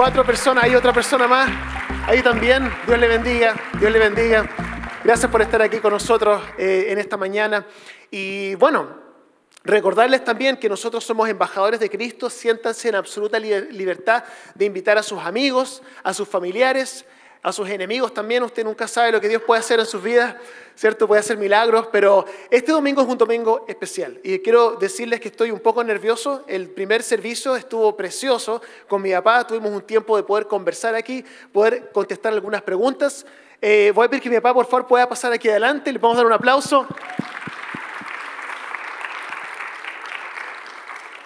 Cuatro personas, hay otra persona más. Ahí también. Dios le bendiga, Dios le bendiga. Gracias por estar aquí con nosotros eh, en esta mañana. Y bueno, recordarles también que nosotros somos embajadores de Cristo. Siéntanse en absoluta libertad de invitar a sus amigos, a sus familiares, a sus enemigos también. Usted nunca sabe lo que Dios puede hacer en sus vidas, ¿cierto? Puede hacer milagros, pero este domingo es un domingo especial. Y quiero decirles que estoy un poco nervioso. El primer servicio estuvo precioso con mi papá. Tuvimos un tiempo de poder conversar aquí, poder contestar algunas preguntas. Eh, voy a pedir que mi papá, por favor, pueda pasar aquí adelante. Le a dar un aplauso.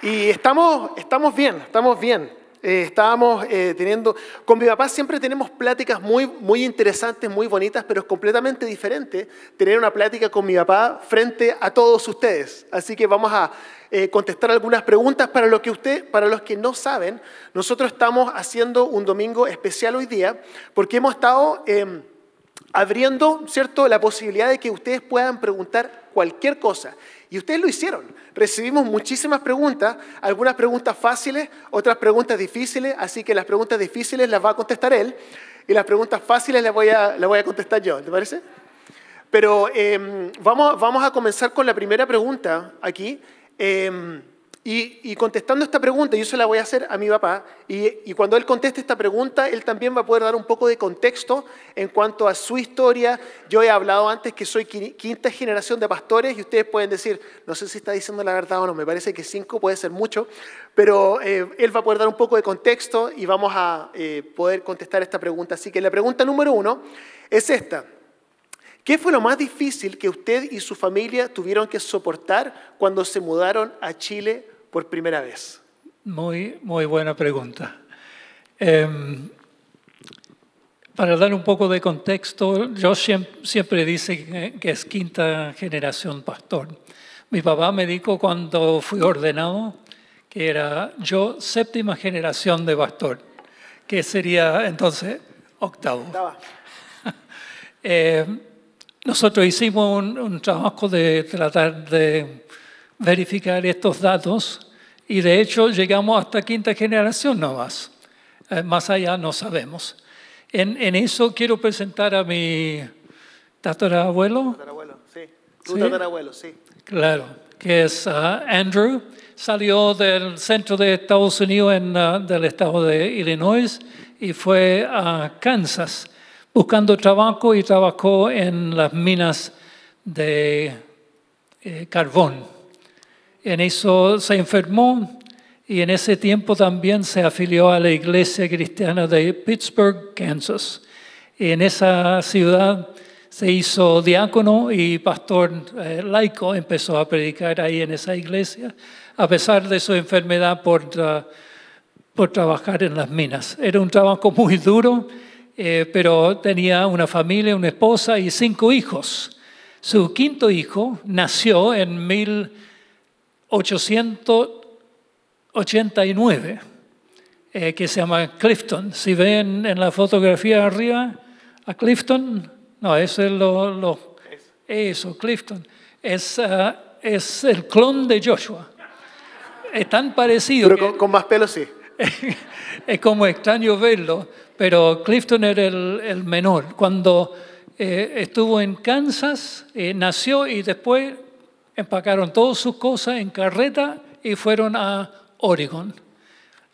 Y estamos, estamos bien, estamos bien. Eh, estábamos eh, teniendo, con mi papá siempre tenemos pláticas muy, muy interesantes, muy bonitas, pero es completamente diferente tener una plática con mi papá frente a todos ustedes. Así que vamos a eh, contestar algunas preguntas para los que usted, para los que no saben. Nosotros estamos haciendo un domingo especial hoy día porque hemos estado em, abriendo, cierto, la posibilidad de que ustedes puedan preguntar cualquier cosa. Y ustedes lo hicieron. Recibimos muchísimas preguntas, algunas preguntas fáciles, otras preguntas difíciles, así que las preguntas difíciles las va a contestar él y las preguntas fáciles las voy a, las voy a contestar yo, ¿te parece? Pero em, vamos, vamos a comenzar con la primera pregunta aquí. Em, y, contestando esta pregunta, yo se la voy a hacer a mi papá, y, cuando él conteste esta pregunta, él también va a poder dar un poco de contexto en cuanto a su historia. Yo he hablado antes que soy quinta generación de pastores, y ustedes pueden decir, no sé si está diciendo la verdad o no, me parece que cinco puede ser mucho, pero eh, él va a poder dar un poco de contexto y vamos a eh, poder contestar esta pregunta. Así que la pregunta número uno es esta. ¿Qué fue lo más difícil que usted y su familia tuvieron que soportar cuando se mudaron a Chile por primera vez? Muy, muy buena pregunta. Em, para dar un poco de contexto, yo siempre, dice que es quinta generación pastor. Mi papá me dijo cuando fui ordenado que era yo séptima generación de pastor, que sería entonces octavo. Em, nosotros hicimos un, trabajo de tratar de verificar estos datos y de hecho llegamos hasta quinta generación nomás. Eh, más allá no sabemos. En, en, eso quiero presentar a mi tatarabuelo. Tatarabuelo, sí. Tu tatarabuelo, sí. Claro, que es uh, Andrew. Salió del centro de Estados Unidos, en, uh, del estado de Illinois, y fue a Kansas buscando trabajo y trabajó en las minas de eh, carbón. En eso se enfermó y en ese tiempo también se afilió a la iglesia cristiana de Pittsburgh, Kansas. En esa ciudad se hizo diácono y pastor eh, laico, empezó a predicar ahí en esa iglesia, a pesar de su enfermedad por, por trabajar en las minas. Era un trabajo muy duro, eh, pero tenía una familia, una esposa y cinco hijos. Su quinto hijo nació en mil 889, eh, que se llama Clifton. Si ven en la fotografía arriba a Clifton, no, eso es lo, eso, Clifton, es, uh, es el clon de Joshua. Es tan parecido. Pero con, más pelo sí. es como extraño verlo, pero Clifton era el, el menor. Cuando eh, estuvo en Kansas, eh, nació y después empacaron todas sus cosas en carreta y fueron a Oregon.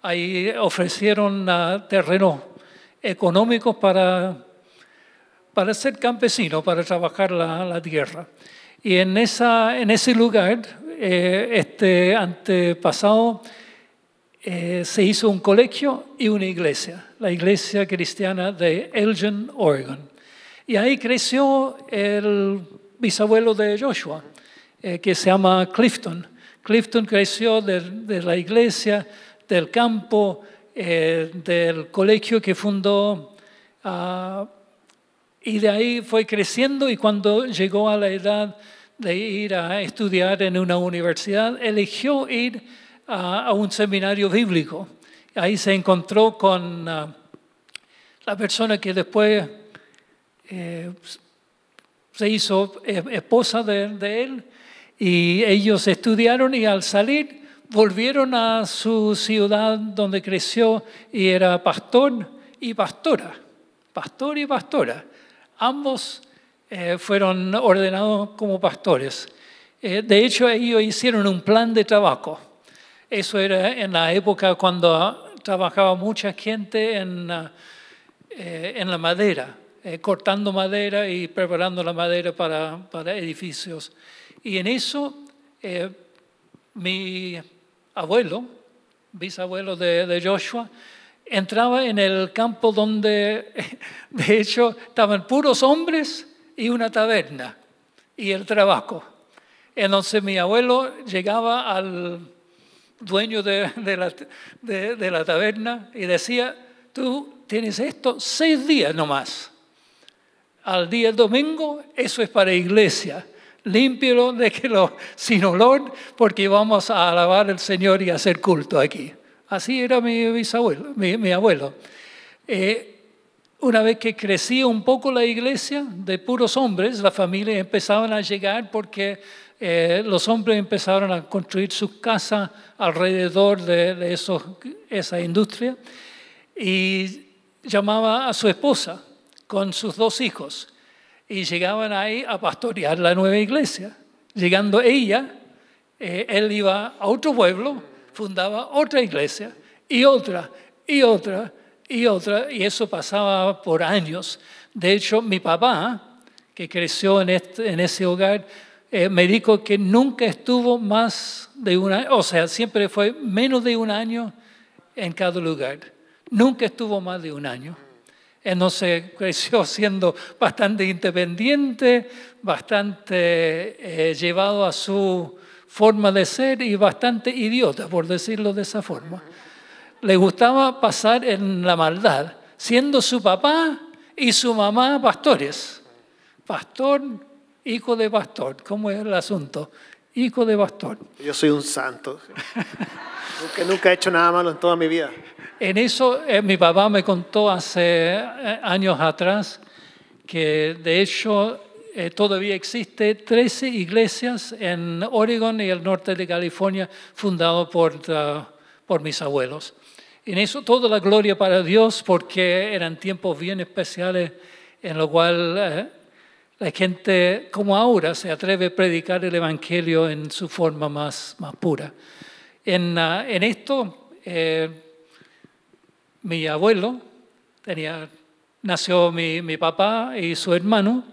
Ahí ofrecieron uh, terrenos económicos para, para ser campesino, para trabajar la, tierra. Y en, esa, en ese lugar, eh, este antepasado, eh, se hizo un colegio y una iglesia, la iglesia cristiana de Elgin, Oregon. Y ahí creció el bisabuelo de Joshua, eh, que se llama Clifton. Clifton creció de, la iglesia, del campo, eh, del colegio que fundó, ah, y de ahí fue creciendo y cuando llegó a la edad de ir a estudiar en una universidad, eligió ir a, un seminario bíblico. Ahí se encontró con ah, la persona que después eh, se hizo esposa de, de él y ellos estudiaron y al salir volvieron a su ciudad donde creció y era pastor y pastora, pastor y pastora. Ambos eh, fueron ordenados como pastores. Eh, de hecho, ellos hicieron un plan de trabajo. Eso era en la época cuando trabajaba mucha gente en, eh, en la madera, cortando madera y preparando la madera para, para edificios. Y en eso, mi abuelo, bisabuelo de, de Joshua, entraba en el campo donde, de hecho, estaban puros hombres y una taberna y el trabajo. Entonces mi abuelo llegaba al dueño de, la, de, la, taberna y decía, tú tienes esto seis días nomás. Al día domingo, eso es para iglesia. Límpielo, déjelo sin olor, porque vamos a alabar al Señor y hacer culto aquí. Así era mi bisabuelo, mi, abuelo. Eh, una vez que crecía un poco la iglesia de puros hombres, las familias empezaban a llegar porque eh, los hombres empezaron a construir sus casas alrededor de, esa industria y llamaba a su esposa con sus dos hijos y llegaban ahí a pastorear la nueva iglesia. Llegando ella, eh, él iba a otro pueblo, fundaba otra iglesia y otra y otra y otra, y eso pasaba por años. De hecho, mi papá, que creció en, este, ese hogar, eh, me dijo que nunca estuvo más de un año, o sea, siempre fue menos de un año en cada lugar. Nunca estuvo más de un año. Entonces creció siendo bastante independiente, bastante eh, llevado a su forma de ser y bastante idiota, por decirlo de esa forma le gustaba pasar en la maldad, siendo su papá y su mamá pastores. Pastor, hijo de pastor. ¿Cómo es el asunto? Hijo de pastor. Yo soy un santo. nunca, he hecho nada malo en toda mi vida. En eso eh, mi papá me contó hace eh, años atrás que de hecho eh, todavía existe 13 iglesias en Oregon y el norte de California fundadas por, por mis abuelos. En eso toda la gloria para Dios porque eran tiempos bien especiales en los cuales la gente como ahora se atreve a predicar el Evangelio en su forma más, más pura. En, ah, en esto, mi abuelo, tenía, nació mi, mi, papá y su hermano,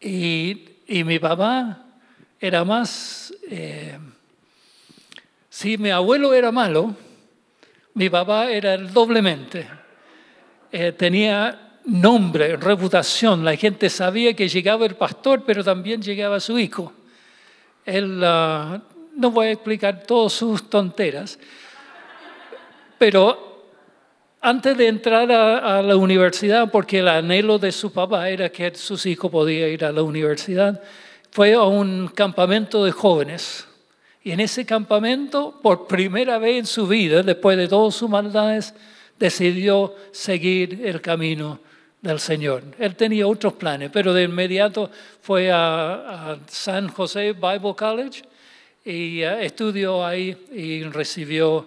y, y mi papá era más, eh, si mi abuelo era malo, mi papá era doblemente. Eh, tenía nombre, reputación. La gente sabía que llegaba el pastor, pero también llegaba su hijo. Él, ah, no voy a explicar todas sus tonteras, pero antes de entrar a, a, la universidad, porque el anhelo de su papá era que sus hijos podían ir a la universidad, fue a un campamento de jóvenes y en ese campamento, por primera vez en su vida, después de todas sus maldades, decidió seguir el camino del Señor. Él tenía otros planes, pero de inmediato fue a, San José Bible College y uh, estudió ahí y recibió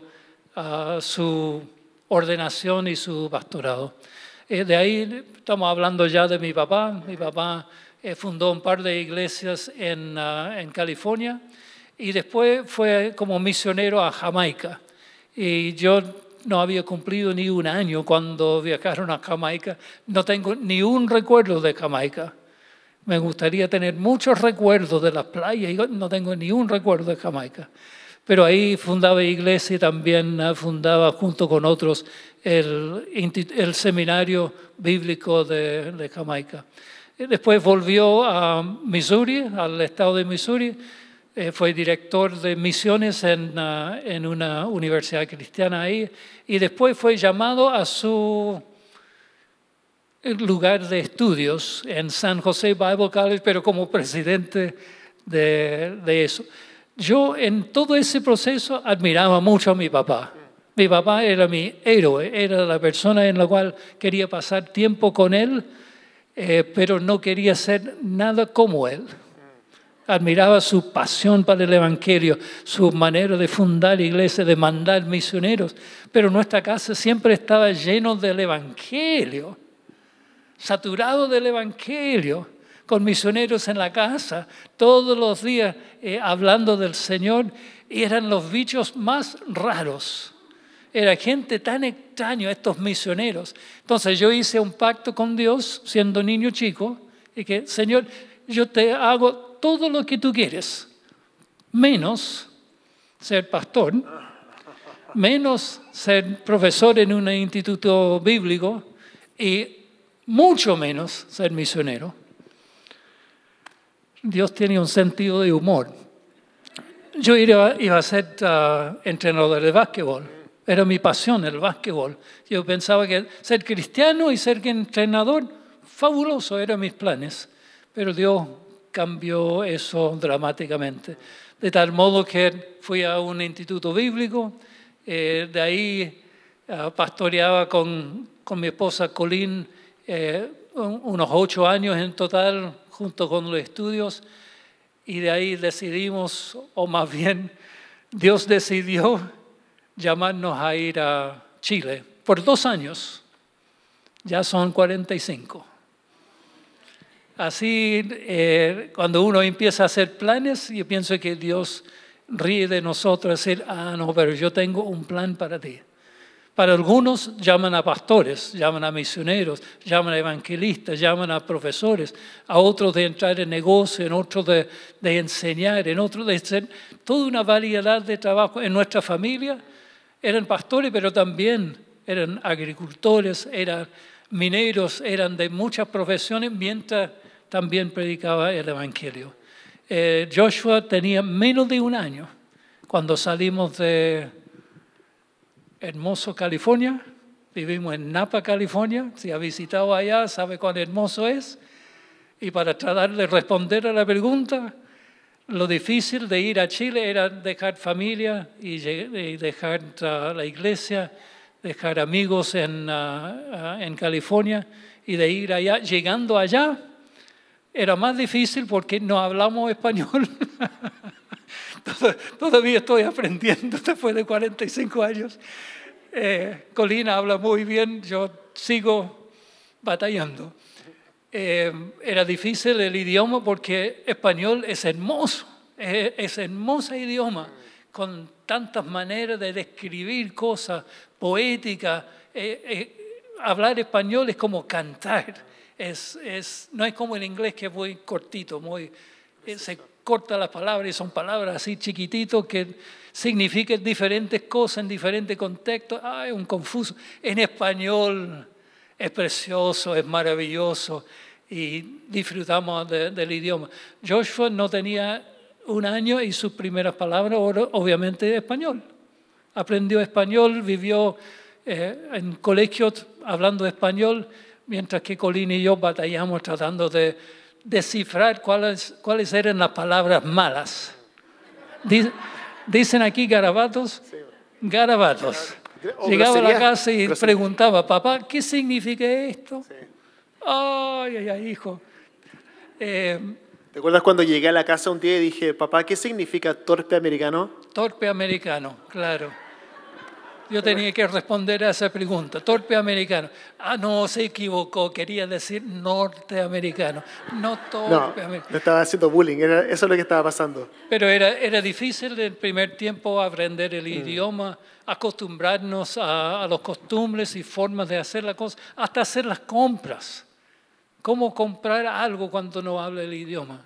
uh, su ordenación y su pastorado. Eh, de ahí estamos hablando ya de mi papá. Mi papá eh, fundó un par de iglesias en, uh, en California y después fue como misionero a Jamaica. Y yo no había cumplido ni un año cuando viajaron a Jamaica. No tengo ni un recuerdo de Jamaica. Me gustaría tener muchos recuerdos de las playas y no tengo ni un recuerdo de Jamaica. Pero ahí fundaba iglesia y también ah, fundaba junto con otros el, seminario bíblico de, de Jamaica. Después volvió a Missouri, al estado de Missouri, eh, fue director de misiones en, ah, en, una universidad cristiana ahí y después fue llamado a su lugar de estudios en San José Bible College, pero como presidente de, de eso. Yo en todo ese proceso admiraba mucho a mi papá. Mi papá era mi héroe, era la persona en la cual quería pasar tiempo con él, eh, pero no quería ser nada como él. Admiraba su pasión para el Evangelio, su manera de fundar iglesias, de mandar misioneros. Pero nuestra casa siempre estaba lleno del Evangelio, saturado del Evangelio, con misioneros en la casa, todos los días eh, hablando del Señor. Y eran los bichos más raros. Era gente tan extraña, estos misioneros. Entonces yo hice un pacto con Dios, siendo niño chico, y que, Señor, yo te hago todo lo que tú quieres, menos ser pastor, menos ser profesor en un instituto bíblico y mucho menos ser misionero. Dios tiene un sentido de humor. Yo iba, a ser uh, entrenador de básquetbol. Era mi pasión el básquetbol. Yo pensaba que ser cristiano y ser entrenador, fabuloso, eran mis planes. Pero Dios cambió eso dramáticamente. De tal modo que fui a un instituto bíblico, eh, de ahí eh, pastoreaba con, con, mi esposa Colín eh, unos ocho años en total, junto con los estudios, y de ahí decidimos, o más bien Dios decidió llamarnos a ir a Chile por dos años, ya son 45. Así, eh, cuando uno empieza a hacer planes, yo pienso que Dios ríe de nosotros, decir, ah, no, pero yo tengo un plan para ti. Para algunos llaman a pastores, llaman a misioneros, llaman a evangelistas, llaman a profesores, a otros de entrar en negocio, en otros de, enseñar, en otros de hacer toda una variedad de trabajo. En nuestra familia eran pastores, pero también eran agricultores, eran mineros, eran de muchas profesiones, mientras también predicaba el Evangelio. Eh, Joshua tenía menos de un año cuando salimos de Hermoso, California. Vivimos en Napa, California. Si ha visitado allá, sabe cuán hermoso es. Y para tratar de responder a la pregunta, lo difícil de ir a Chile era dejar familia y dejar la iglesia, dejar amigos en, ah, ah, en California y de ir allá. Llegando allá, era más difícil porque no hablamos español. Todavía estoy aprendiendo después de 45 años. Eh, Colina habla muy bien, yo sigo batallando. Eh, era difícil el idioma porque español es hermoso, es, es hermoso idioma, con tantas maneras de describir cosas poéticas. Eh, hablar español es como cantar es, es, no es como en inglés que es muy cortito, muy, eh, se corta las palabras y son palabras así chiquititos que significan diferentes cosas en diferentes contextos. Ah, es un confuso. En español es precioso, es maravilloso y disfrutamos del idioma. Joshua no tenía un año y sus primeras palabras, obviamente, español. Aprendió español, vivió eh, en colegios hablando español mientras que Colín y yo batallamos tratando de descifrar cuáles, cuáles eran las palabras malas. Dicen aquí garabatos, garabatos. Llegaba a la casa y preguntaba, papá, ¿qué significa esto? Ay, ay, ay, hijo. Eh, ¿Te acuerdas cuando llegué a la casa un día y dije, papá, ¿qué significa torpe americano? Torpe americano, claro. Yo tenía que responder a esa pregunta. Torpe americano. Ah, no, se equivocó. Quería decir norteamericano. No torpe no, americano. estaba haciendo bullying. eso es lo que estaba pasando. Pero era, era difícil en el primer tiempo aprender el mm. idioma, acostumbrarnos a, a, los costumbres y formas de hacer la cosa, hasta hacer las compras. Cómo comprar algo cuando no habla el idioma.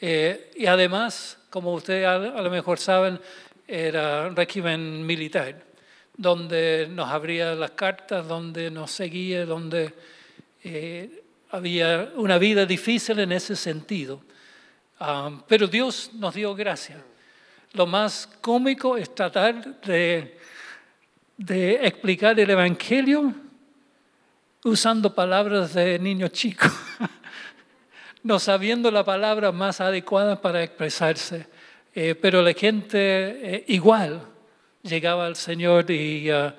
Eh, y además, como ustedes a, a lo mejor saben, era régimen militar donde nos abría las cartas, donde nos seguía, donde eh, había una vida difícil en ese sentido. Ah, pero Dios nos dio gracia. Lo más cómico es tratar de, de explicar el Evangelio usando palabras de niños chicos, no sabiendo la palabra más adecuada para expresarse. Eh, pero la gente eh, igual llegaba al Señor y, uh,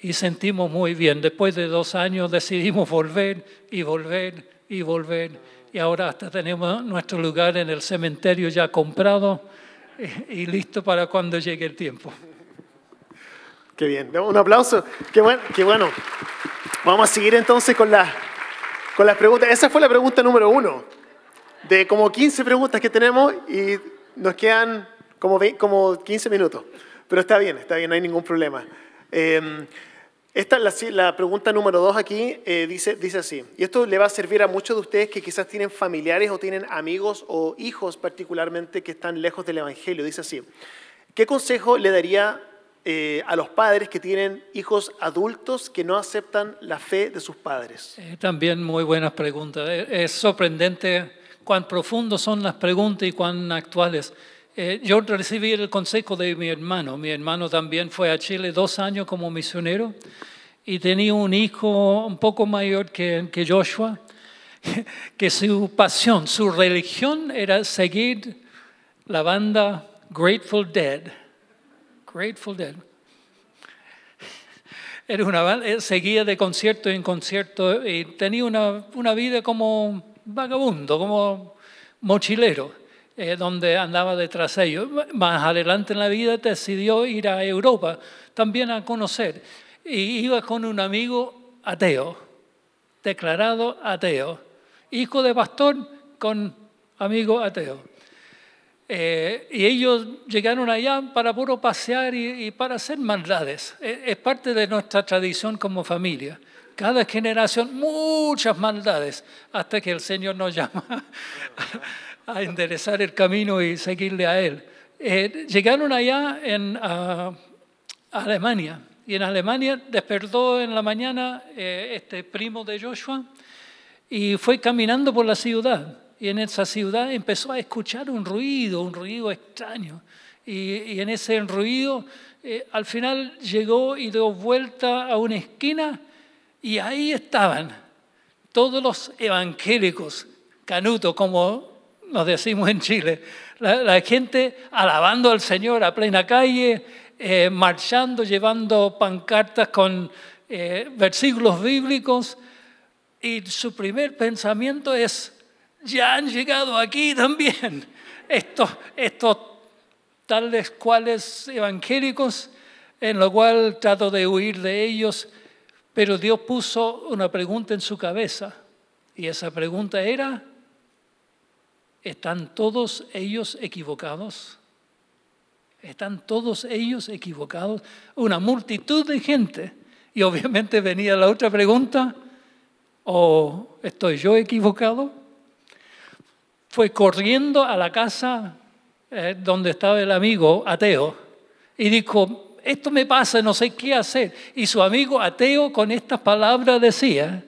y sentimos muy bien. Después de dos años decidimos volver y volver y volver y ahora hasta tenemos nuestro lugar en el cementerio ya comprado y, listo para cuando llegue el tiempo. Qué bien, un aplauso. Qué bueno. Vamos a seguir entonces con, la, con las preguntas. Esa fue la pregunta número uno. De como 15 preguntas que tenemos y nos quedan como, como 15 minutos. Pero está bien, está bien, no hay ningún problema. Eh, esta es la, la pregunta número dos aquí, eh, dice, dice así. Y esto le va a servir a muchos de ustedes que quizás tienen familiares o tienen amigos o hijos particularmente que están lejos del Evangelio. Dice así. ¿Qué consejo le daría eh, a los padres que tienen hijos adultos que no aceptan la fe de sus padres? Eh, también muy buenas preguntas. Es sorprendente cuán profundas son las preguntas y cuán actuales. Eh, yo recibí el consejo de mi hermano. Mi hermano también fue a Chile dos años como misionero y tenía un hijo un poco mayor que, Joshua, que su pasión, su religión era seguir la banda Grateful Dead. Grateful Dead. Era una banda, seguía de concierto en concierto y tenía una, una vida como vagabundo, como mochilero, eh, donde andaba detrás de ellos. Más adelante en la vida decidió ir a Europa también a conocer. Y iba con un amigo ateo, declarado ateo, hijo de pastor con amigo ateo. Eh, y ellos llegaron allá para puro pasear y, y para hacer maldades. Eh, Es parte de nuestra tradición como familia. Cada generación, muchas maldades, hasta que el Señor nos llama a enderezar el camino y seguirle a Él. Eh, llegaron allá en ah, Alemania. Y en Alemania despertó en la mañana eh, este primo de Joshua y fue caminando por la ciudad. Y en esa ciudad empezó a escuchar un ruido, un ruido extraño. Y, y en ese ruido, eh, al final llegó y dio vuelta a una esquina y ahí estaban todos los evangélicos, canutos, como nos decimos en Chile. La, gente alabando al Señor a plena calle, eh, marchando, llevando pancartas con eh, versículos bíblicos. Y su primer pensamiento es, ya han llegado aquí también estos, estos tales cuales evangélicos, en lo cual trato de huir de ellos, pero Dios puso una pregunta en su cabeza, y esa pregunta era, ¿están todos ellos equivocados? ¿Están todos ellos equivocados? Una multitud de gente. Y obviamente venía la otra pregunta, ¿o estoy yo equivocado? Fue corriendo a la casa eh, donde estaba el amigo ateo y dijo, esto me pasa, no sé qué hacer. Y su amigo ateo con estas palabras decía,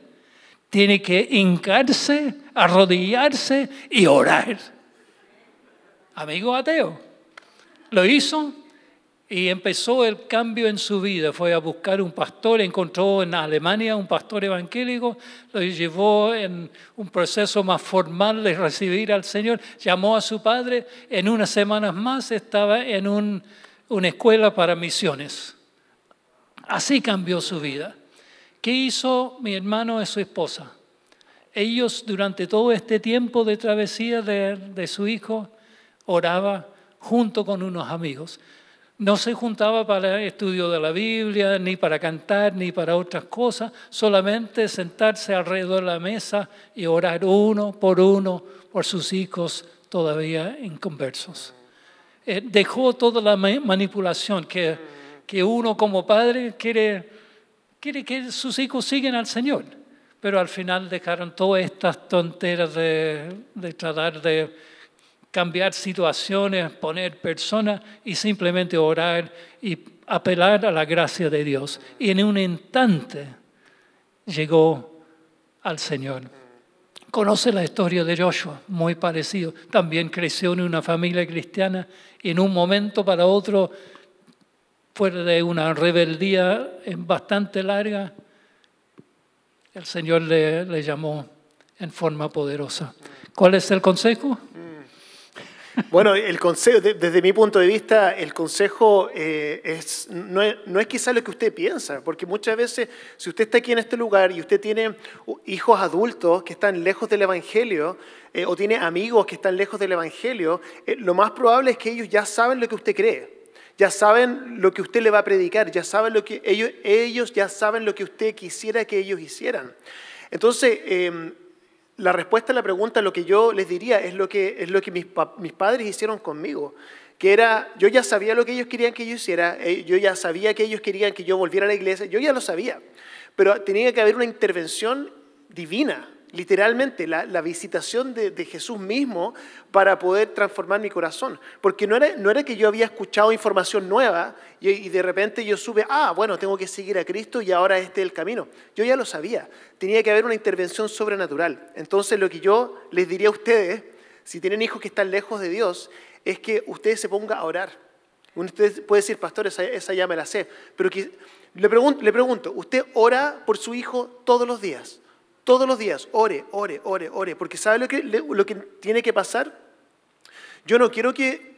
tiene que hincarse, arrodillarse y orar. Amigo ateo. Lo hizo y empezó el cambio en su vida. Fue a buscar un pastor, encontró en Alemania un pastor evangélico, lo llevó en un proceso más formal de recibir al Señor, llamó a su padre, en unas semanas más estaba en un, una escuela para misiones. Así cambió su vida. ¿Qué hizo mi hermano y su esposa? Ellos durante todo este tiempo de travesía de, su hijo oraba junto con unos amigos. No se juntaba para el estudio de la Biblia, ni para cantar, ni para otras cosas, solamente sentarse alrededor de la mesa y orar uno por uno por sus hijos todavía inconversos. Eh, dejó toda la ma- manipulación que uno como padre quiere, quiere que sus hijos sigan al Señor, pero al final dejaron todas estas tonteras de, tratar de cambiar situaciones, poner personas y simplemente orar y apelar a la gracia de Dios. Y en un instante llegó al Señor. Conoce la historia de Joshua, muy parecido. También creció en una familia cristiana y en un momento para otro, fuera de una rebeldía bastante larga, el Señor le, llamó en forma poderosa. ¿Cuál es el consejo? Bueno, el consejo, desde mi punto de vista, el consejo eh, es, no, es, no quizá lo que usted piensa, porque muchas veces, si usted está aquí en este lugar y usted tiene hijos adultos que están lejos del Evangelio, eh, o tiene amigos que están lejos del Evangelio, eh, lo más probable es que ellos ya saben lo que usted cree. Ya saben lo que usted le va a predicar, ya saben lo que ellos, ellos ya saben lo que usted quisiera que ellos hicieran. Entonces, em, la respuesta a la pregunta, lo que yo les diría, es lo que, es lo que mis, mis padres hicieron conmigo que era, yo ya sabía lo que ellos querían que yo hiciera, eh, yo ya sabía que ellos querían que yo volviera a la iglesia, yo ya lo sabía, pero tenía que haber una intervención divina literalmente la, visitación de, Jesús mismo para poder transformar mi corazón. Porque no era, no era que yo había escuchado información nueva y, de repente yo sube, ah, bueno, tengo que seguir a Cristo y ahora este es el camino. Yo ya lo sabía, tenía que haber una intervención sobrenatural. Entonces lo que yo les diría a ustedes, si tienen hijos que están lejos de Dios, es que ustedes se pongan a orar. Usted puede decir, pastor, esa, esa ya me la sé, pero le, pregunto, le pregunto, ¿usted ora por su hijo todos los días? Todos los días, ore, ore, ore, ore, porque ¿sabe lo que, lo que tiene que pasar? Yo no quiero que,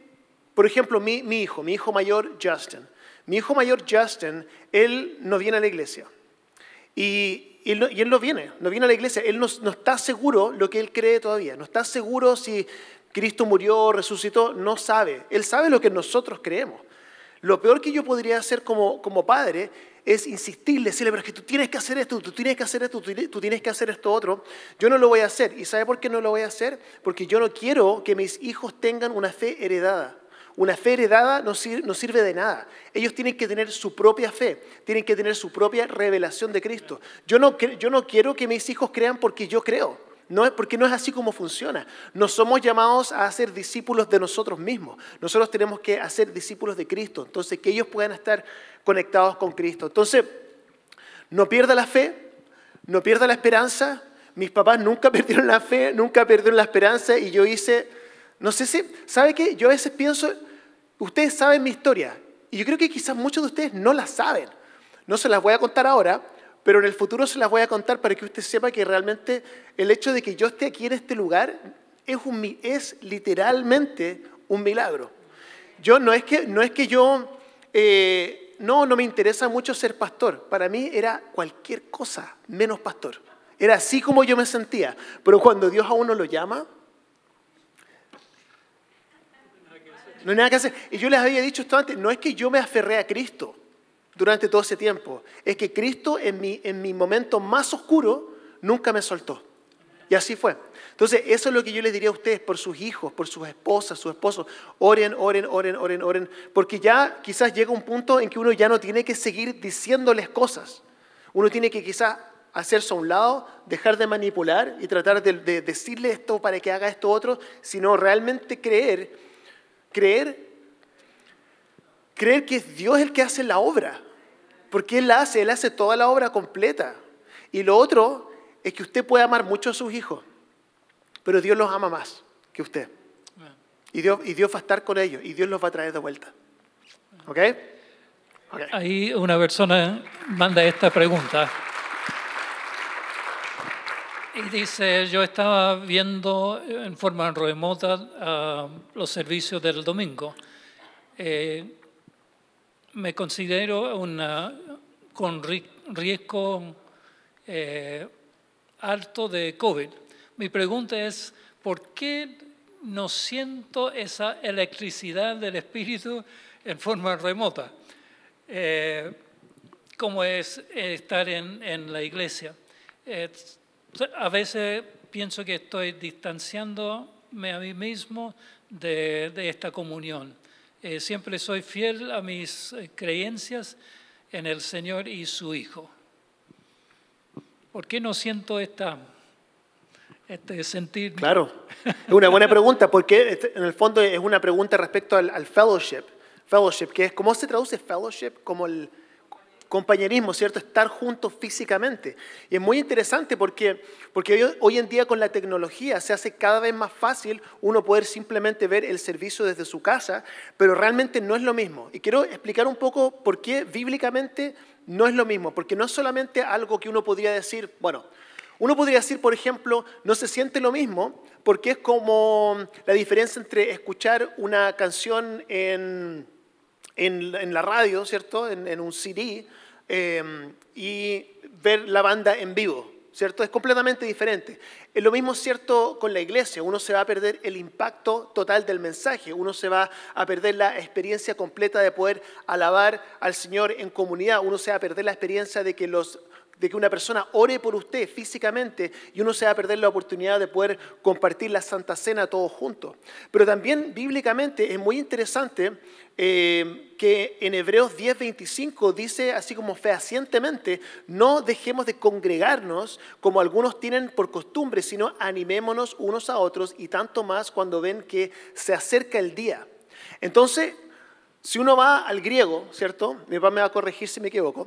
por ejemplo, mi, hijo, mi hijo mayor Justin, mi hijo mayor Justin, él no viene a la iglesia. Y, y, él, no, viene, no viene a la iglesia. Él no, no, está seguro lo que él cree todavía. No está seguro si Cristo murió, resucitó. No sabe. Él sabe lo que nosotros creemos. Lo peor que yo podría hacer como, como padre es insistirle, decirle, pero es que tú tienes que hacer esto, tú tienes que hacer esto, tú tienes que hacer esto otro. Yo no lo voy a hacer. ¿Y sabe por qué no lo voy a hacer? Porque yo no quiero que mis hijos tengan una fe heredada. Una fe heredada no sirve, de nada. Ellos tienen que tener su propia fe, tienen que tener su propia revelación de Cristo. Yo no, quiero que mis hijos crean porque yo creo. No es porque no es así como funciona. No somos llamados a ser discípulos de nosotros mismos. Nosotros tenemos que hacer discípulos de Cristo. Entonces, que ellos puedan estar conectados con Cristo. Entonces, no pierda la fe, no pierda la esperanza. Mis papás nunca perdieron la fe, nunca perdieron la esperanza y yo hice, no sé si, ¿sabe qué? Yo a veces pienso, ustedes saben mi historia y yo creo que quizás muchos de ustedes no la saben. No se las voy a contar ahora, pero en el futuro se las voy a contar para que usted sepa que realmente el hecho de que yo esté aquí en este lugar es, literalmente un milagro. Yo no es que, no es que yo, eh, no, no me interesa mucho ser pastor. Para mí era cualquier cosa menos pastor. Era así como yo me sentía. Pero cuando Dios a uno lo llama, no hay nada que hacer. Y yo les había dicho esto antes, no es que yo me aferré a Cristo durante todo ese tiempo es que Cristo en mi, en mi momento más oscuro nunca me soltó. Y así fue. Entonces, eso es lo que yo les diría a ustedes por sus hijos, por sus esposas, sus esposos. Oren, oren, oren, oren, oren. Porque ya quizás llega un punto en que uno ya no tiene que seguir diciéndoles cosas. Uno tiene que quizás hacerse a un lado, dejar de manipular y tratar de, de decirle esto para que haga esto otro, sino realmente creer, creer creer que es Dios el que hace la obra, porque Él la hace, Él hace toda la obra completa. Y lo otro es que usted puede amar mucho a sus hijos, pero Dios los ama más que usted. Y Dios, y Dios va a estar con ellos y Dios los va a traer de vuelta. ¿Ok? okay. Ahí una persona manda esta pregunta. Y dice, yo estaba viendo en forma remota uh, los servicios del domingo. Eh, me considero una, con riesgo eh, alto de COVID. Mi pregunta es, ¿por qué no siento esa electricidad del espíritu en forma remota? Eh, como es estar en, la iglesia. Eh, a veces pienso que estoy distanciándome a mí mismo de esta comunión. Eh, siempre soy fiel a mis eh, creencias en el Señor y su Hijo. ¿Por qué no siento esta, este sentir? Claro, es una buena pregunta, porque este, en el fondo es una pregunta respecto al, al fellowship. Fellowship, que es, ¿cómo se traduce fellowship? Como el, compañerismo, ¿cierto? Estar juntos físicamente. Y es muy interesante porque, porque hoy, en día con la tecnología se hace cada vez más fácil uno poder simplemente ver el servicio desde su casa, pero realmente no es lo mismo. Y quiero explicar un poco por qué bíblicamente no es lo mismo, porque no es solamente algo que uno podría decir, bueno, uno podría decir, por ejemplo, no se siente lo mismo porque es como la diferencia entre escuchar una canción en, en, la radio, ¿cierto? En, un CD, em, y ver la banda en vivo. ¿cierto? Es completamente diferente. Es lo mismo cierto con la iglesia. Uno se va a perder el impacto total del mensaje. Uno se va a perder la experiencia completa de poder alabar al Señor en comunidad. Uno se va a perder la experiencia de que los de que una persona ore por usted físicamente y uno se va a perder la oportunidad de poder compartir la Santa Cena todos juntos. Pero también bíblicamente es muy interesante eh, que en Hebreos 10:25 dice así como fehacientemente, no dejemos de congregarnos como algunos tienen por costumbre, sino animémonos unos a otros y tanto más cuando ven que se acerca el día. Entonces, si uno va al griego, ¿cierto? Mi papá me va a corregir si me equivoco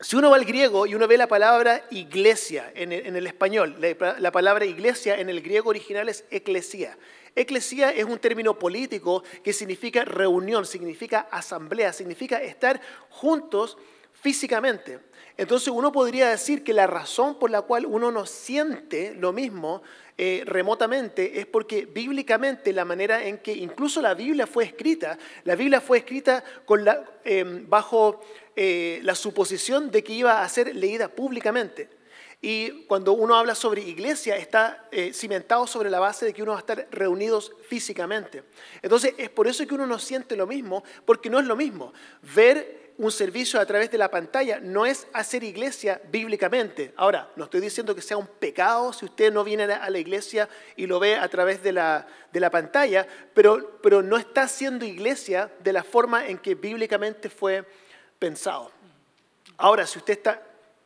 si uno va al griego y uno ve la palabra iglesia en el, español, la, palabra iglesia en el griego original es eclesia. Eclesia es un término político que significa reunión, significa asamblea, significa estar juntos físicamente. Entonces uno podría decir que la razón por la cual uno no siente lo mismo eh, remotamente es porque bíblicamente la manera en que incluso la Biblia fue escrita, la Biblia fue escrita em, bajo eh, la suposición de que iba a ser leída públicamente. Y cuando uno habla sobre iglesia, está eh, cimentado sobre la base de que uno va a estar reunidos físicamente. Entonces, es por eso que uno no siente lo mismo, porque no es lo mismo. Ver un servicio a través de la pantalla no es hacer iglesia bíblicamente. Ahora, no estoy diciendo que sea un pecado si usted no viene a la iglesia y lo ve a través de la, de la pantalla, pero, pero no está haciendo iglesia de la forma en que bíblicamente fue pensado. Ahora, si usted está,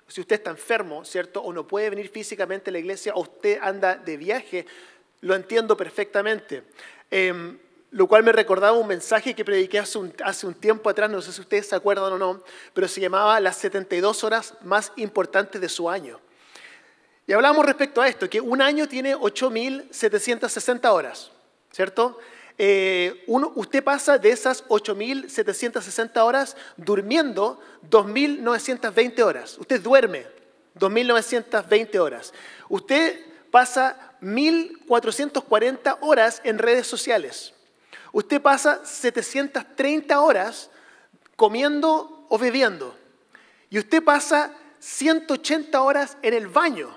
si usted está enfermo, ¿cierto? O no puede venir físicamente a la iglesia, o usted anda de viaje, lo entiendo perfectamente. Em, lo cual me recordaba un mensaje que prediqué hace un, tiempo atrás, no sé si ustedes se acuerdan o no, pero se llamaba las 72 horas más importantes de su año. Y hablábamos respecto a esto, que un año tiene 8.760 horas, ¿cierto? Eh, usted pasa de esas 8.760 horas durmiendo 2.920 horas. Usted duerme 2.920 horas. Usted pasa 1.440 horas en redes sociales. Usted pasa 730 horas comiendo o bebiendo. Y usted pasa 180 horas en el baño.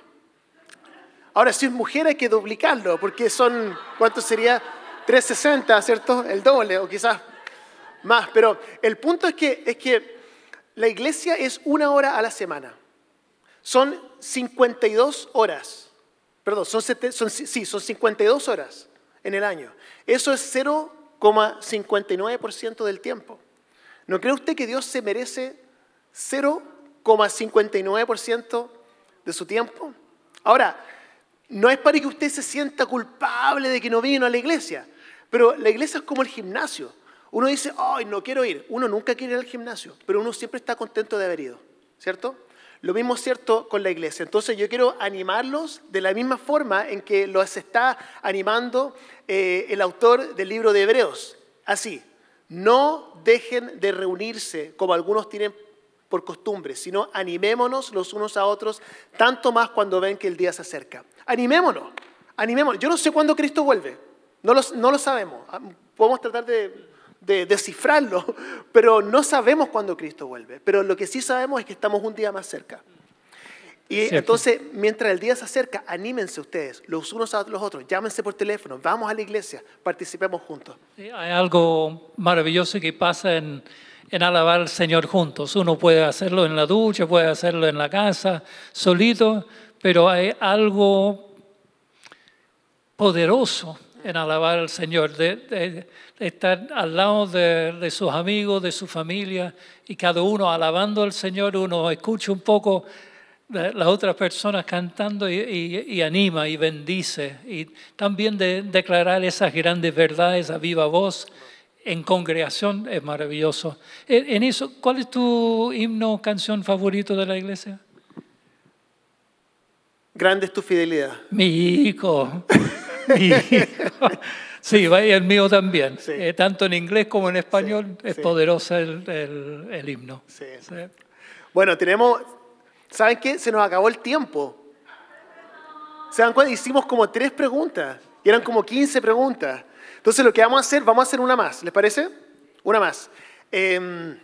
Ahora, si es mujer hay que duplicarlo, porque son, ¿cuánto sería? 360, ¿cierto? El doble o quizás más. Pero el punto es que, es que la iglesia es una hora a la semana. Son 52 horas. Perdón, son, son, sí, son 52 horas en el año. Eso es 0,59% del tiempo. ¿No cree usted que Dios se merece 0,59% de su tiempo? Ahora, no es para que usted se sienta culpable de que no vino a la iglesia, pero la iglesia es como el gimnasio. Uno dice, ay, no quiero ir. Uno nunca quiere ir al gimnasio, pero uno siempre está contento de haber ido, ¿cierto? Lo mismo es cierto con la iglesia. Entonces yo quiero animarlos de la misma forma en que los está animando eh, el autor del libro de Hebreos. Así, no dejen de reunirse como algunos tienen por costumbre, sino animémonos los unos a otros, tanto más cuando ven que el día se acerca. Animémonos, animémonos. Yo no sé cuándo Cristo vuelve, no lo, no lo sabemos. Ah, podemos tratar de, de descifrarlo, pero no sabemos cuándo Cristo vuelve. Pero lo que sí sabemos es que estamos un día más cerca. Y entonces, mientras el día se acerca, anímense ustedes, los unos a los otros, llámense por teléfono, vamos a la iglesia, participemos juntos. hay algo maravilloso que pasa en, en alabar al Señor juntos. Uno puede hacerlo en la ducha, puede hacerlo en la casa, solito, pero hay algo poderoso en alabar al Señor, de, estar al lado de, sus amigos, de su familia, y cada uno alabando al Señor, uno escucha un poco las otras personas cantando y, anima y bendice, y también de declarar esas grandes verdades a viva voz en congregación es maravilloso. En eso, ¿cuál es tu himno, canción favorito de la iglesia? Grande es tu fidelidad. Mi hijo. Sí, el mío también. Eh, tanto en inglés como en español es poderoso el, el, himno. Bueno, tenemos, ¿saben qué? Se nos acabó el tiempo. ¿Se dan cuenta? Hicimos como tres preguntas. Y eran como 15 preguntas. Entonces lo que vamos a hacer, vamos a hacer una más, ¿les parece? Una más. Em,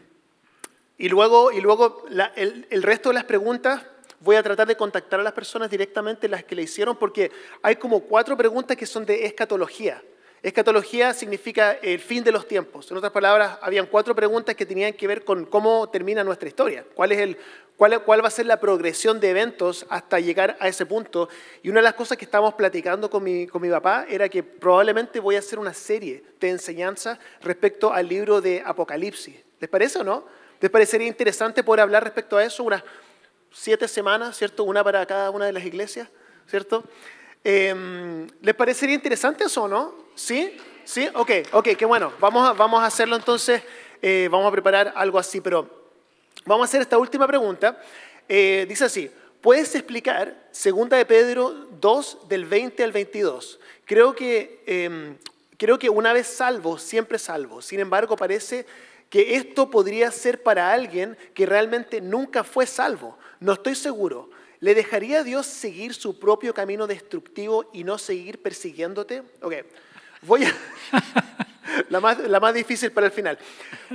y luego, y luego el, el resto de las preguntas voy a tratar de contactar a las personas directamente las que le hicieron porque hay como cuatro preguntas que son de escatología. Escatología significa el fin de los tiempos. En otras palabras, habían cuatro preguntas que tenían que ver con cómo termina nuestra historia, cuál, es el, cuál, va a ser la progresión de eventos hasta llegar a ese punto. Y una de las cosas que estábamos platicando con mi, con mi papá era que probablemente voy a hacer una serie de enseñanzas respecto al libro de Apocalipsis. ¿Les parece o no? ¿Les parecería interesante poder hablar respecto a eso siete semanas, ¿cierto? Una para cada una de las iglesias, ¿cierto? Em, ¿Les parecería interesante eso o no? ¿Sí? ¿Sí? Ok, ok, qué bueno. Vamos a, vamos a hacerlo entonces, eh, vamos a preparar algo así, pero vamos a hacer esta última pregunta. Eh, dice así, ¿puedes explicar segunda de Pedro 2 del 20 al 22? Creo que, em, creo que una vez salvo, siempre salvo. Sin embargo, parece que esto podría ser para alguien que realmente nunca fue salvo. No estoy seguro. ¿Le dejaría a Dios seguir su propio camino destructivo y no seguir persiguiéndote? Ok, voy a... la, más, difícil para el final.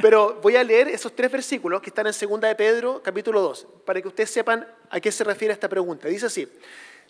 Pero voy a leer esos tres versículos que están en 2 de Pedro, capítulo 2, para que ustedes sepan a qué se refiere esta pregunta. Dice así,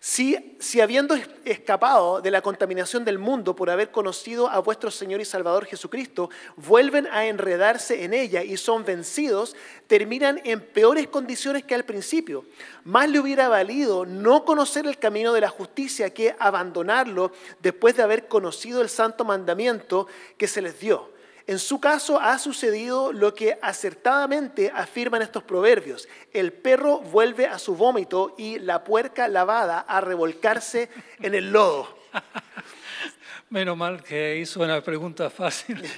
si, si, habiendo escapado de la contaminación del mundo por haber conocido a vuestro Señor y Salvador Jesucristo, vuelven a enredarse en ella y son vencidos, terminan en peores condiciones que al principio. Más le hubiera valido no conocer el camino de la justicia que abandonarlo después de haber conocido el santo mandamiento que se les dio. En su caso ha sucedido lo que acertadamente afirman estos proverbios. El perro vuelve a su vómito y la puerca lavada a revolcarse en el lodo. Menos mal que hizo una pregunta fácil.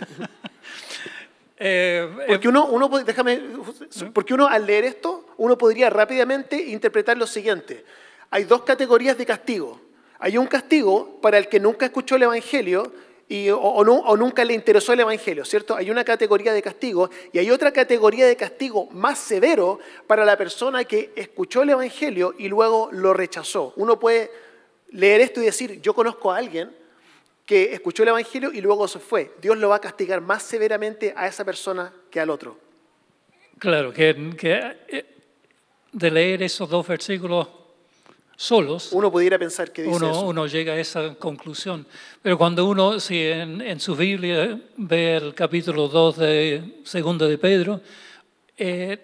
Eh, eh, porque uno, uno, déjame, porque uno al leer esto, uno podría rápidamente interpretar lo siguiente. Hay dos categorías de castigo. Hay un castigo para el que nunca escuchó el Evangelio o, nunca le interesó el Evangelio, ¿cierto? Hay una categoría de castigo y hay otra categoría de castigo más severo para la persona que escuchó el Evangelio y luego lo rechazó. Uno puede leer esto y decir, yo conozco a alguien que escuchó el Evangelio y luego se fue. Dios lo va a castigar más severamente a esa persona que al otro. Claro, que, que eh, de leer esos dos versículos solos, uno pudiera pensar que dice uno, eso. uno llega a esa conclusión. Pero cuando uno, si en, su Biblia ve el capítulo 2 de Segundo de Pedro, eh,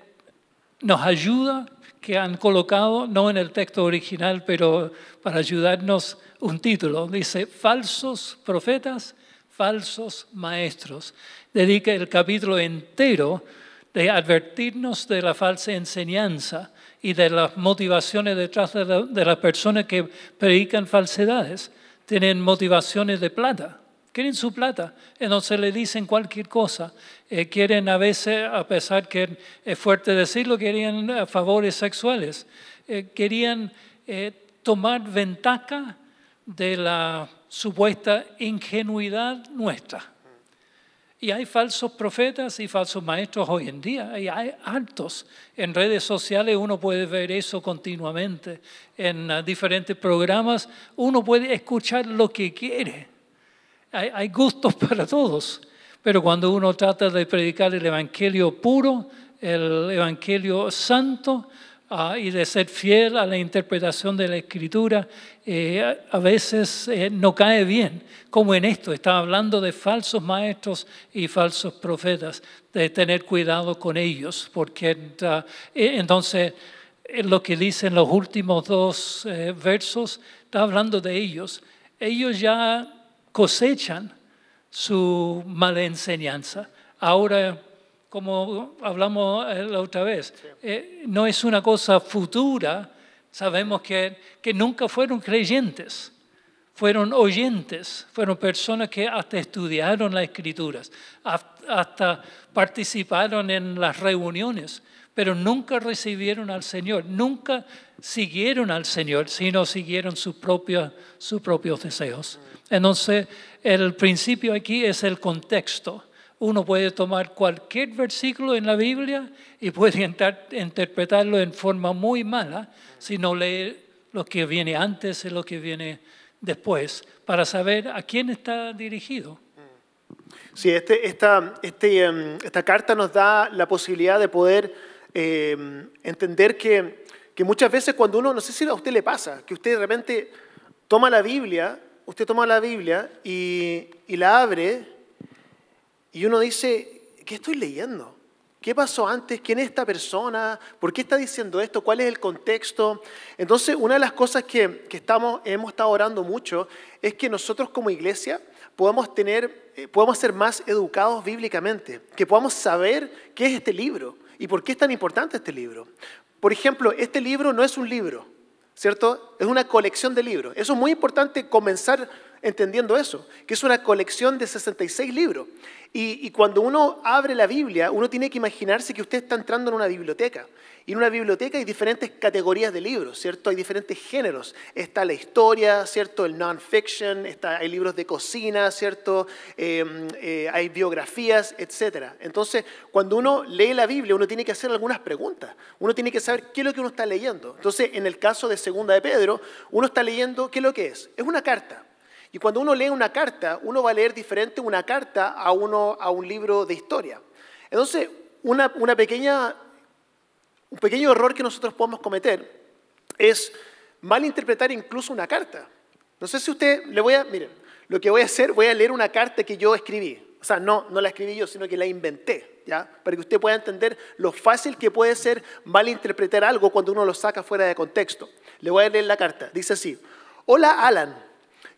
nos ayuda que han colocado, no en el texto original, pero para ayudarnos un título. Dice, falsos profetas, falsos maestros. Dedica el capítulo entero de advertirnos de la falsa enseñanza y de las motivaciones detrás de, las personas que predican falsedades. Tienen motivaciones de plata, quieren su plata, entonces le dicen cualquier cosa. Eh, quieren a veces, a pesar que es fuerte decirlo, querían eh, favores sexuales. Eh, querían tomar ventaja de la supuesta ingenuidad nuestra. Y hay falsos profetas y falsos maestros hoy en día, y hay altos. En redes sociales uno puede ver eso continuamente, en ah, diferentes programas uno puede escuchar lo que quiere. Hay, hay gustos para todos, pero cuando uno trata de predicar el Evangelio puro, el Evangelio santo, Ah, y de ser fiel a la interpretación de la escritura, eh, a veces eh, no cae bien, como en esto, está hablando de falsos maestros y falsos profetas, de tener cuidado con ellos, porque uh, entonces lo que dicen los últimos dos versos, está hablando de ellos, ellos ya cosechan su mala enseñanza. Ahora como hablamos eh, la otra vez, eh, no es una cosa futura. Sabemos que, que nunca fueron creyentes, fueron oyentes, fueron personas que hasta estudiaron las escrituras, hasta participaron en las reuniones, pero nunca recibieron al Señor, nunca siguieron al Señor, sino siguieron sus propios, sus propios deseos. Entonces, el principio aquí es el contexto uno puede tomar cualquier versículo en la Biblia y puede interpretarlo en forma muy mala si no lee lo que viene antes y lo que viene después para saber a quién está dirigido. Sí, este, esta, este, em, esta carta nos da la posibilidad de poder em, entender que, que muchas veces cuando uno, no sé si a usted le pasa, que usted de repente toma la Biblia, usted toma la Biblia y, y la abre y uno dice, ¿qué estoy leyendo? ¿Qué pasó antes? ¿Quién es esta persona? ¿Por qué está diciendo esto? ¿Cuál es el contexto? Entonces, una de las cosas que, que estamos, hemos estado orando mucho es que nosotros como iglesia podamos, tener, eh, podamos ser más educados bíblicamente, que podamos saber qué es este libro y por qué es tan importante este libro. Por ejemplo, este libro no es un libro, ¿cierto? Es una colección de libros. Eso es muy importante comenzar entendiendo eso, que es una colección de 66 libros. Y, cuando uno abre la Biblia, uno tiene que imaginarse que usted está entrando en una biblioteca. Y en una biblioteca hay diferentes categorías de libros, ¿cierto? Hay diferentes géneros. Está la historia, ¿cierto? El non-fiction, hay libros de cocina, ¿cierto? Em, eh, hay biografías, etc. Entonces, cuando uno lee la Biblia, uno tiene que hacer algunas preguntas. Uno tiene que saber qué es lo que uno está leyendo. Entonces, en el caso de Segunda de Pedro, uno está leyendo, ¿qué es lo que es? Es una carta. Y cuando uno lee una carta, uno va a leer diferente una carta a, uno, a un libro de historia. Entonces, una, una pequeña, un pequeño error que nosotros podemos cometer es malinterpretar incluso una carta. No sé si usted le voy a, miren, lo que voy a hacer, voy a leer una carta que yo escribí. O sea, no, no la escribí yo, sino que la inventé, ¿ya? Para que usted pueda entender lo fácil que puede ser malinterpretar algo cuando uno lo saca fuera de contexto. Le voy a leer la carta. Dice así, hola Alan,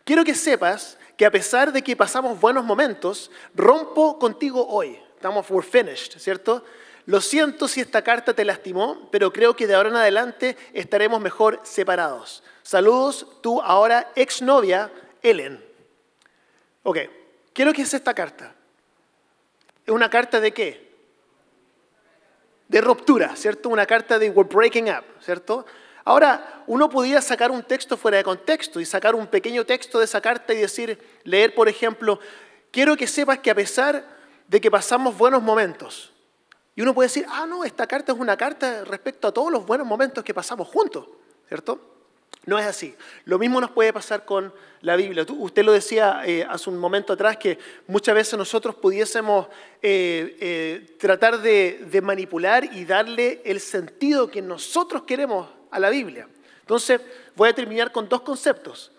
Quiero que sepas que a pesar de que pasamos buenos momentos, rompo contigo hoy. Estamos, we're finished, ¿cierto? Lo siento si esta carta te lastimó, pero creo que de ahora en adelante estaremos mejor separados. Saludos, tú ahora exnovia, Ellen. Ok, ¿qué que es esta carta? ¿Es una carta de qué? De ruptura, ¿cierto? Una carta de we're breaking up, ¿cierto? Ahora, uno podía sacar un texto fuera de contexto y sacar un pequeño texto de esa carta y decir, leer, por ejemplo, quiero que sepas que a pesar de que pasamos buenos momentos, y uno puede decir, ah, no, esta carta es una carta respecto a todos los buenos momentos que pasamos juntos, ¿cierto? No es así. Lo mismo nos puede pasar con la Biblia. Usted lo decía eh, hace un momento atrás que muchas veces nosotros pudiésemos eh, eh, tratar de manipular y darle el sentido que nosotros queremos a la Biblia. Entonces, voy a terminar con dos conceptos,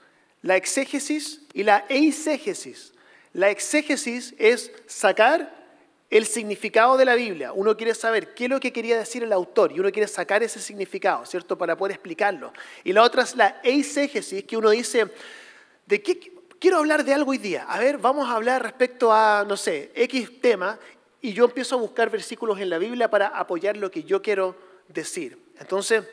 la exégesis y la eisegesis. La exégesis es sacar el significado de la Biblia. Uno quiere saber qué es lo que quería decir el autor y uno quiere sacar ese significado, ¿cierto? Para poder explicarlo. Y la otra es la eisegesis, que uno dice, ¿de qué quiero hablar de algo hoy día? A ver, vamos a hablar respecto a, no sé, X tema y yo empiezo a buscar versículos en la Biblia para apoyar lo que yo quiero decir. Entonces,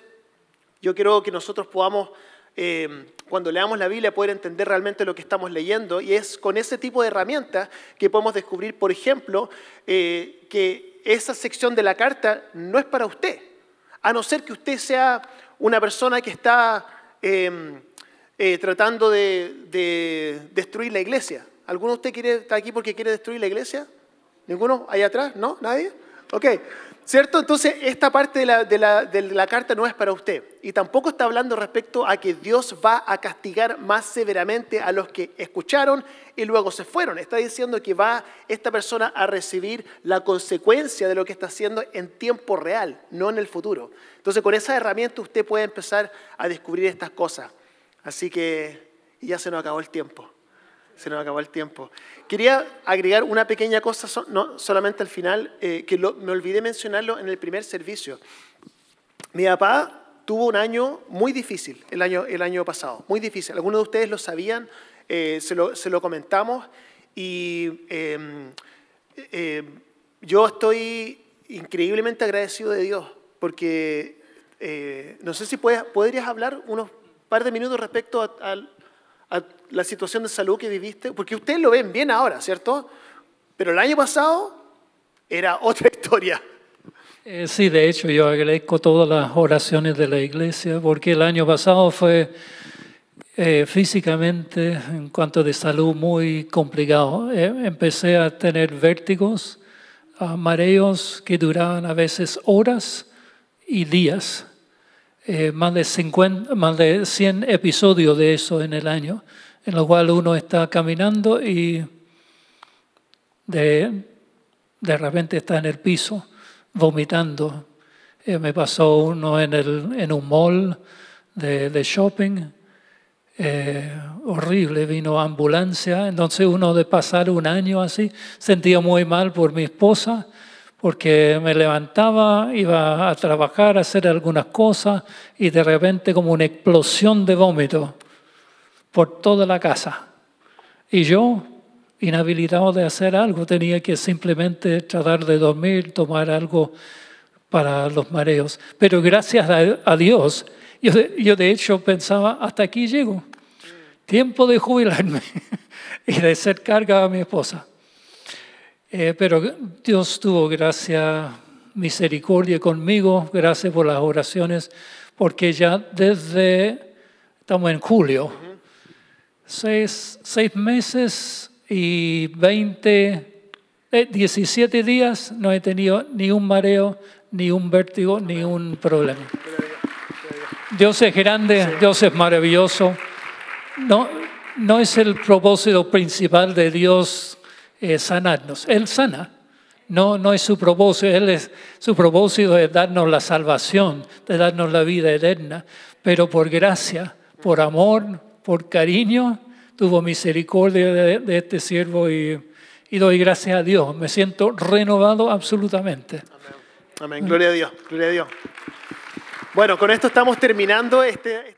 yo quiero que nosotros podamos, eh, cuando leamos la Biblia, poder entender realmente lo que estamos leyendo y es con ese tipo de herramientas que podemos descubrir, por ejemplo, eh, que esa sección de la carta no es para usted, a no ser que usted sea una persona que está em, eh, tratando de, destruir la iglesia. ¿Alguno de usted quiere estar aquí porque quiere destruir la iglesia? ¿Ninguno? ¿Ahí atrás? ¿No? ¿Nadie? Ok. ¿Cierto? Entonces, esta parte de la, carta no es para usted. Y tampoco está hablando respecto a que Dios va a castigar más severamente a los que escucharon y luego se fueron. Está diciendo que va esta persona a recibir la consecuencia de lo que está haciendo en tiempo real, no en el futuro. Entonces, con esa herramienta usted puede empezar a descubrir estas cosas. Así que ya se nos acabó el tiempo se nos acabó el tiempo. Quería agregar una pequeña cosa, no solamente al final, eh, que me olvidé mencionarlo en el primer servicio. Mi papá tuvo un año muy difícil el año, el año pasado, muy difícil. Algunos de ustedes lo sabían, eh, se, lo, se, lo, comentamos y em, em, yo estoy increíblemente agradecido de Dios porque eh, no sé si puedes, podrías hablar unos par de minutos respecto a, a la situación de salud que viviste? Porque ustedes lo ven bien ahora, ¿cierto? Pero el año pasado era otra historia. Eh, sí, de hecho yo agradezco todas las oraciones de la iglesia porque el año pasado fue eh, físicamente, en cuanto de salud, muy complicado. Eh, empecé a tener vértigos, mareos que duraban a veces horas y días. Eh, más, de 50, más de 100 episodios de eso en el año, en los cuales uno está caminando y de, de repente está en el piso vomitando. Eh, me pasó uno en, el, en un mall de, de shopping, eh, horrible, vino ambulancia, entonces uno de pasar un año así, sentía muy mal por mi esposa, porque me levantaba, iba a trabajar, a hacer algunas cosas y de repente como una explosión de vómito por toda la casa. Y yo inhabilitado de hacer algo, tenía que simplemente tratar de dormir, tomar algo para los mareos. Pero gracias a, Dios, yo de, hecho pensaba, hasta aquí llego, tiempo de jubilarme y de ser carga a mi esposa. Eh, pero Dios tuvo gracia, misericordia conmigo, gracias por las oraciones, porque ya desde, estamos en julio, seis, seis meses y 20, 17 eh, días no he tenido ni un mareo, ni un vértigo, ni un problema. Dios es grande, Dios es maravilloso. No, no es el propósito principal de Dios eh, sanarnos. Él sana. No, no es su propósito. Él es, su propósito es darnos la salvación, de darnos la vida eterna. Pero por gracia, por amor, por cariño, tuvo misericordia de, este siervo y, doy gracias a Dios. Me siento renovado absolutamente. Amén. Gloria a Dios. Gloria a Dios. Bueno, con esto estamos terminando este...